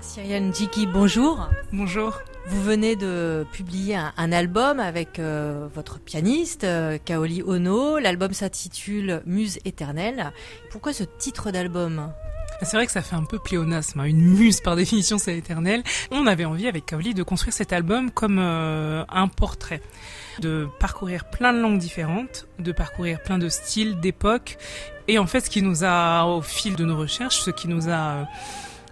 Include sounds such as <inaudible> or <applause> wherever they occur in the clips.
Cyrielle Njiki, bonjour. Bonjour. Vous venez de publier un, album avec euh, votre pianiste, euh, Kaoli Ono. L'album s'intitule Muse éternelle. Pourquoi ce titre d'album? C'est vrai que ça fait un peu pléonasme, hein. une muse par définition c'est éternel. On avait envie avec Kaoli de construire cet album comme euh, un portrait, de parcourir plein de langues différentes, de parcourir plein de styles, d'époques. Et en fait ce qui nous a, au fil de nos recherches, ce qui nous a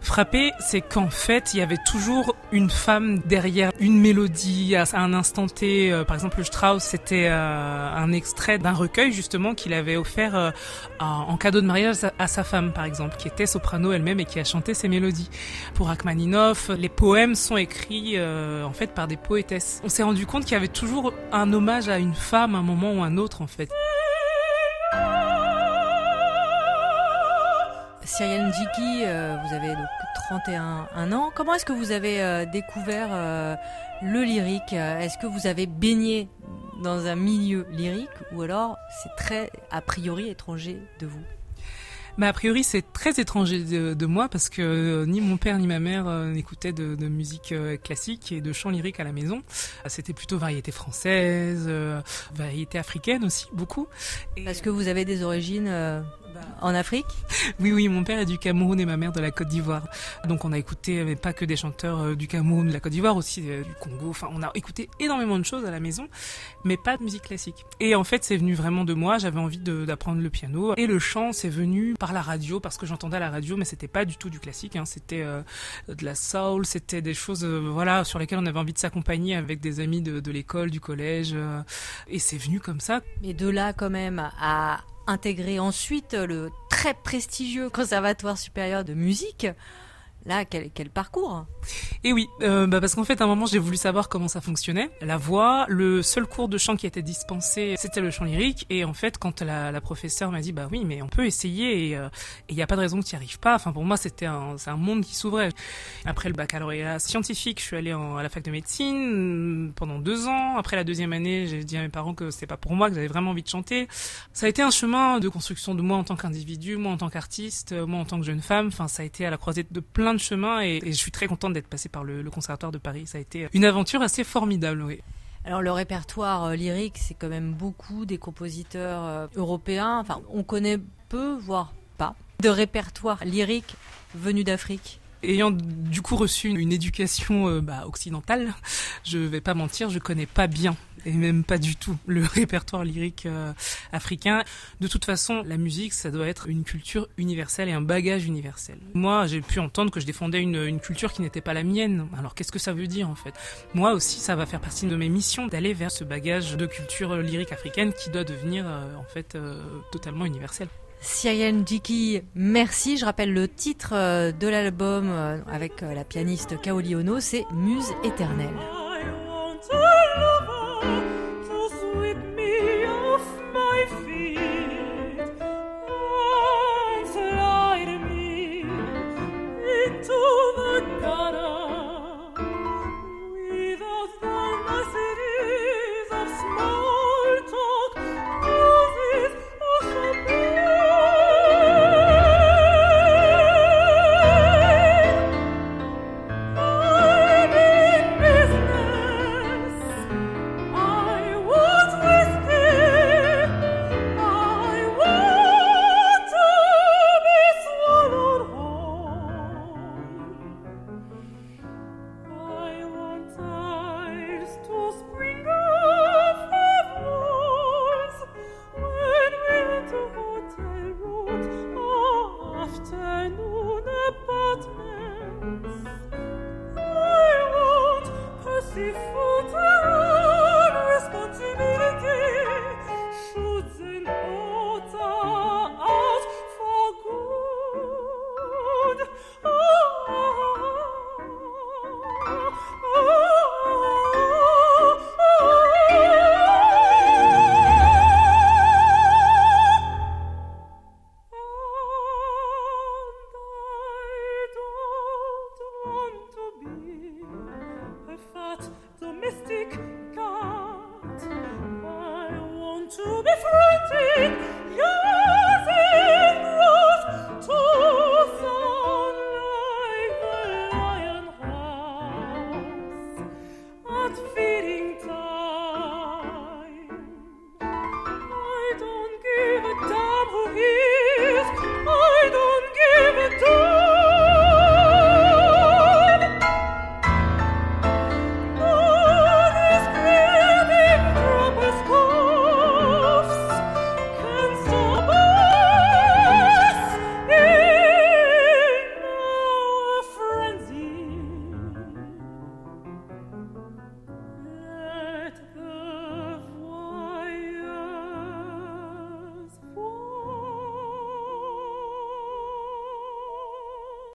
frappé, c'est qu'en fait, il y avait toujours une femme derrière une mélodie à un instant T. Euh, par exemple, le Strauss, c'était euh, un extrait d'un recueil justement qu'il avait offert euh, en cadeau de mariage à sa femme, par exemple, qui était soprano elle-même et qui a chanté ses mélodies. Pour Rachmaninoff, les poèmes sont écrits en fait par des poétesses. On s'est rendu compte qu'il y avait toujours un hommage à une femme, à un moment ou un autre en fait. Cyrielle Njiki, euh, vous avez donc 31 ans. Comment est-ce que vous avez euh, découvert euh, le lyrique? Est-ce que vous avez baigné dans un milieu lyrique ou alors c'est très a priori étranger de vous? Mais a priori, c'est très étranger de, moi parce que ni mon père ni ma mère n'écoutaient de, musique classique et de chant lyrique à la maison. C'était plutôt variété française, variété africaine aussi, beaucoup. parce que vous avez des origines en Afrique? Oui, oui, mon père est du Cameroun et ma mère de la Côte d'Ivoire. Donc on a écouté, mais pas que des chanteurs euh, du Cameroun, de la Côte d'Ivoire, aussi euh, du Congo. Enfin, on a écouté énormément de choses à la maison, mais pas de musique classique. Et en fait, c'est venu vraiment de moi. J'avais envie d'apprendre le piano. Et le chant, c'est venu par la radio, parce que j'entendais à la radio, mais c'était pas du tout du classique. Hein. C'était euh, de la soul, c'était des choses voilà, sur lesquelles on avait envie de s'accompagner avec des amis de, de l'école, du collège. et c'est venu comme ça. Mais de là, quand même, à intégrer ensuite le très prestigieux Conservatoire supérieur de musique. Là, quel, parcours Et oui, euh, bah parce qu'en fait, à un moment, j'ai voulu savoir comment ça fonctionnait. La voix, le seul cours de chant qui était dispensé, c'était le chant lyrique. Et en fait, quand la, la professeure m'a dit, bah oui, mais on peut essayer et il euh, n'y a pas de raison que tu n'y arrives pas. Enfin, pour moi, c'était un, monde qui s'ouvrait. Après le baccalauréat scientifique, je suis allée à la fac de médecine pendant deux ans. Après la deuxième année, j'ai dit à mes parents que c'était pas pour moi, que j'avais vraiment envie de chanter. Ça a été un chemin de construction de moi en tant qu'individu, moi en tant qu'artiste, moi en tant que jeune femme. Enfin, ça a été à la croisée de plein de chemin et, je suis très contente d'être passée par le, Conservatoire de Paris. Ça a été une aventure assez formidable. Alors le répertoire euh, lyrique, c'est quand même beaucoup des compositeurs euh, européens. Enfin, on connaît peu, voire pas, de répertoire lyrique venu d'Afrique. Ayant du coup reçu une, éducation euh, bah, occidentale, je vais pas mentir, je connais pas bien et même pas du tout le <laughs> répertoire lyrique euh, africain. De toute façon, la musique, ça doit être une culture universelle et un bagage universel. Moi, j'ai pu entendre que je défendais une, culture qui n'était pas la mienne. Alors qu'est-ce que ça veut dire en fait? Moi aussi, ça va faire partie de mes missions d'aller vers ce bagage de culture lyrique africaine qui doit devenir euh, en fait totalement universel. Cyrielle Njiki, merci. Je rappelle le titre euh, de l'album euh, avec euh, la pianiste Kaoli Ono, c'est Muse éternelle.